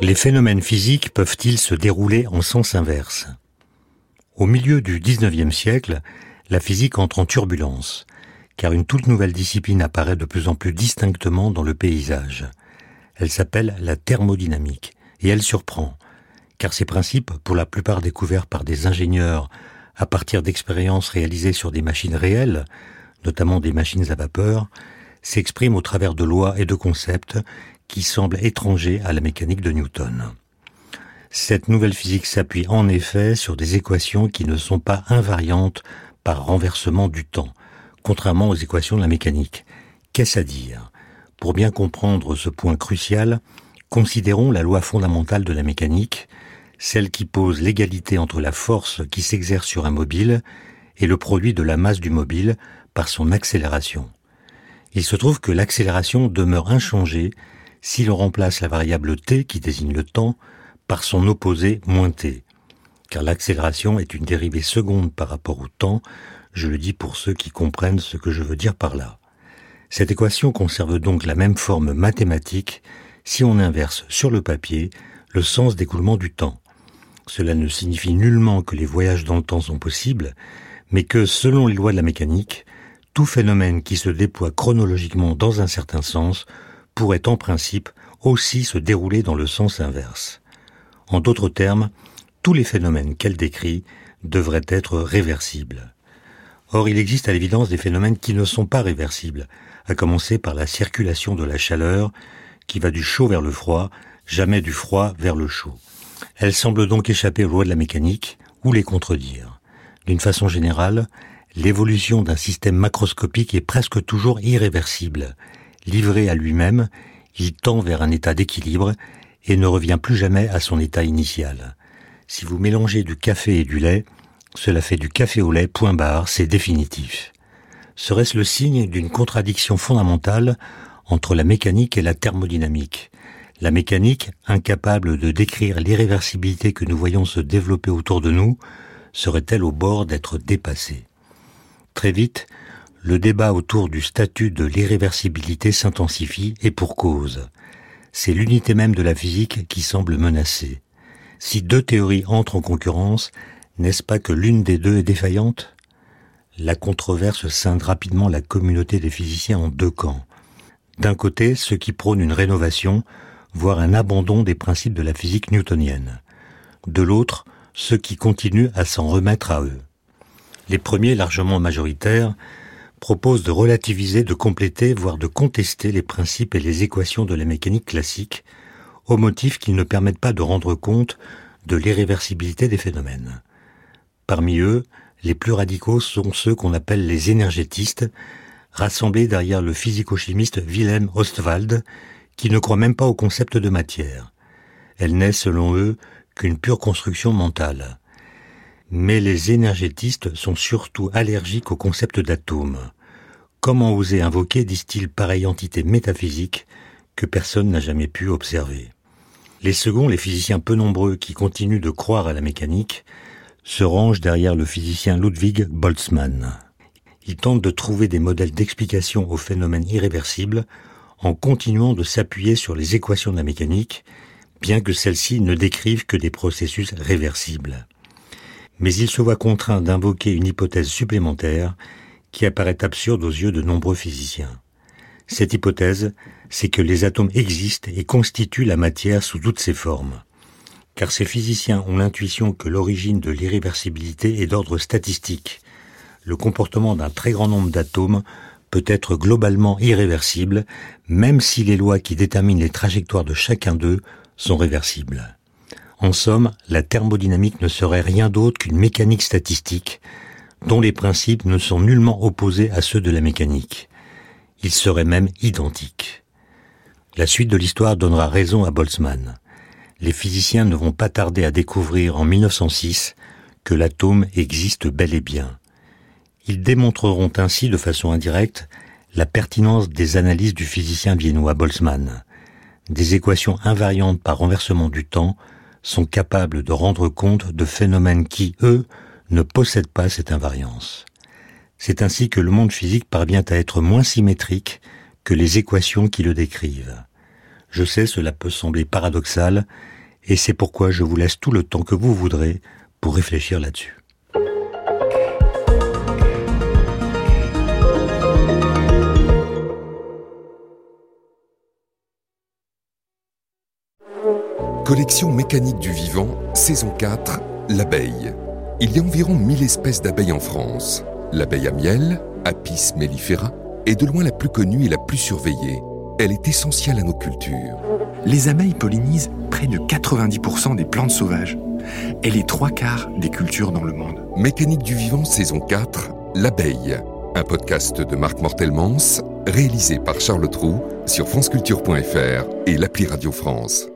Les phénomènes physiques peuvent-ils se dérouler en sens inverse? Au milieu du XIXe siècle, la physique entre en turbulence, car une toute nouvelle discipline apparaît de plus en plus distinctement dans le paysage. Elle s'appelle la thermodynamique, et elle surprend, car ces principes, pour la plupart découverts par des ingénieurs à partir d'expériences réalisées sur des machines réelles, notamment des machines à vapeur, s'expriment au travers de lois et de concepts qui semblent étrangers à la mécanique de Newton. Cette nouvelle physique s'appuie en effet sur des équations qui ne sont pas invariantes par renversement du temps, contrairement aux équations de la mécanique. Qu'est-ce à dire? Pour bien comprendre ce point crucial, considérons la loi fondamentale de la mécanique, celle qui pose l'égalité entre la force qui s'exerce sur un mobile et le produit de la masse du mobile par son accélération. Il se trouve que l'accélération demeure inchangée si l'on remplace la variable t qui désigne le temps par son opposé moins t, car l'accélération est une dérivée seconde par rapport au temps, je le dis pour ceux qui comprennent ce que je veux dire par là. Cette équation conserve donc la même forme mathématique si on inverse sur le papier le sens d'écoulement du temps. Cela ne signifie nullement que les voyages dans le temps sont possibles, mais que, selon les lois de la mécanique, tout phénomène qui se déploie chronologiquement dans un certain sens pourrait en principe aussi se dérouler dans le sens inverse. En d'autres termes, tous les phénomènes qu'elle décrit devraient être réversibles. Or, il existe à l'évidence des phénomènes qui ne sont pas réversibles, à commencer par la circulation de la chaleur, qui va du chaud vers le froid, jamais du froid vers le chaud. Elle semble donc échapper aux lois de la mécanique ou les contredire. D'une façon générale, l'évolution d'un système macroscopique est presque toujours irréversible, livré à lui-même, il tend vers un état d'équilibre et ne revient plus jamais à son état initial. Si vous mélangez du café et du lait, cela fait du café au lait, point barre, c'est définitif. Serait-ce le signe d'une contradiction fondamentale entre la mécanique et la thermodynamique? La mécanique, incapable de décrire l'irréversibilité que nous voyons se développer autour de nous, serait-elle au bord d'être dépassée? Très vite, le débat autour du statut de l'irréversibilité s'intensifie et pour cause. C'est l'unité même de la physique qui semble menacée. Si deux théories entrent en concurrence, n'est-ce pas que l'une des deux est défaillante? La controverse scinde rapidement la communauté des physiciens en deux camps. D'un côté, ceux qui prônent une rénovation, voire un abandon des principes de la physique newtonienne. De l'autre, ceux qui continuent à s'en remettre à eux. Les premiers, largement majoritaires, propose de relativiser, de compléter, voire de contester les principes et les équations de la mécanique classique, au motif qu'ils ne permettent pas de rendre compte de l'irréversibilité des phénomènes. Parmi eux, les plus radicaux sont ceux qu'on appelle les énergétistes, rassemblés derrière le physico-chimiste Wilhelm Ostwald, qui ne croit même pas au concept de matière. Elle n'est, selon eux, qu'une pure construction mentale. Mais les énergétistes sont surtout allergiques au concept d'atome. Comment oser invoquer, disent-ils, pareille entité métaphysique que personne n'a jamais pu observer? Les seconds, les physiciens peu nombreux qui continuent de croire à la mécanique, se rangent derrière le physicien Ludwig Boltzmann. Ils tentent de trouver des modèles d'explication aux phénomènes irréversibles en continuant de s'appuyer sur les équations de la mécanique, bien que celles-ci ne décrivent que des processus réversibles mais il se voit contraint d'invoquer une hypothèse supplémentaire qui apparaît absurde aux yeux de nombreux physiciens. Cette hypothèse, c'est que les atomes existent et constituent la matière sous toutes ses formes. Car ces physiciens ont l'intuition que l'origine de l'irréversibilité est d'ordre statistique. Le comportement d'un très grand nombre d'atomes peut être globalement irréversible, même si les lois qui déterminent les trajectoires de chacun d'eux sont réversibles. En somme, la thermodynamique ne serait rien d'autre qu'une mécanique statistique dont les principes ne sont nullement opposés à ceux de la mécanique. Ils seraient même identiques. La suite de l'histoire donnera raison à Boltzmann. Les physiciens ne vont pas tarder à découvrir en 1906 que l'atome existe bel et bien. Ils démontreront ainsi de façon indirecte la pertinence des analyses du physicien viennois Boltzmann. Des équations invariantes par renversement du temps sont capables de rendre compte de phénomènes qui, eux, ne possèdent pas cette invariance. C'est ainsi que le monde physique parvient à être moins symétrique que les équations qui le décrivent. Je sais, cela peut sembler paradoxal, et c'est pourquoi je vous laisse tout le temps que vous voudrez pour réfléchir là-dessus. Collection mécanique du vivant, saison 4, l'abeille. Il y a environ 1000 espèces d'abeilles en France. L'abeille à miel, Apis mellifera, est de loin la plus connue et la plus surveillée. Elle est essentielle à nos cultures. Les abeilles pollinisent près de 90% des plantes sauvages et les trois quarts des cultures dans le monde. Mécanique du vivant, saison 4, l'abeille. Un podcast de Marc Mortelmans, réalisé par Charles Trou sur franceculture.fr et l'appli Radio France.